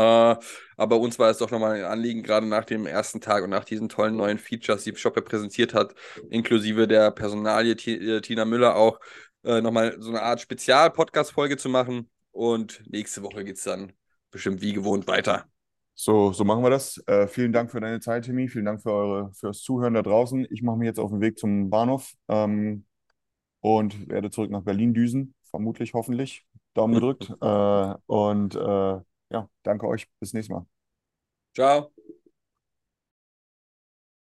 aber uns war es doch nochmal ein Anliegen, gerade nach dem ersten Tag und nach diesen tollen neuen Features, die Shopware präsentiert hat, inklusive der Personalie äh, Tina Müller auch, äh, nochmal so eine Art Spezial-Podcast-Folge zu machen. Und nächste Woche geht es dann bestimmt wie gewohnt weiter. So, so machen wir das. Äh, vielen Dank für deine Zeit, Timmy. Vielen Dank für eure, fürs Zuhören da draußen. Ich mache mich jetzt auf den Weg zum Bahnhof ähm, und werde zurück nach Berlin düsen. Vermutlich, hoffentlich. Daumen gedrückt. äh, und äh, ja, danke euch. Bis nächstes Mal. Ciao.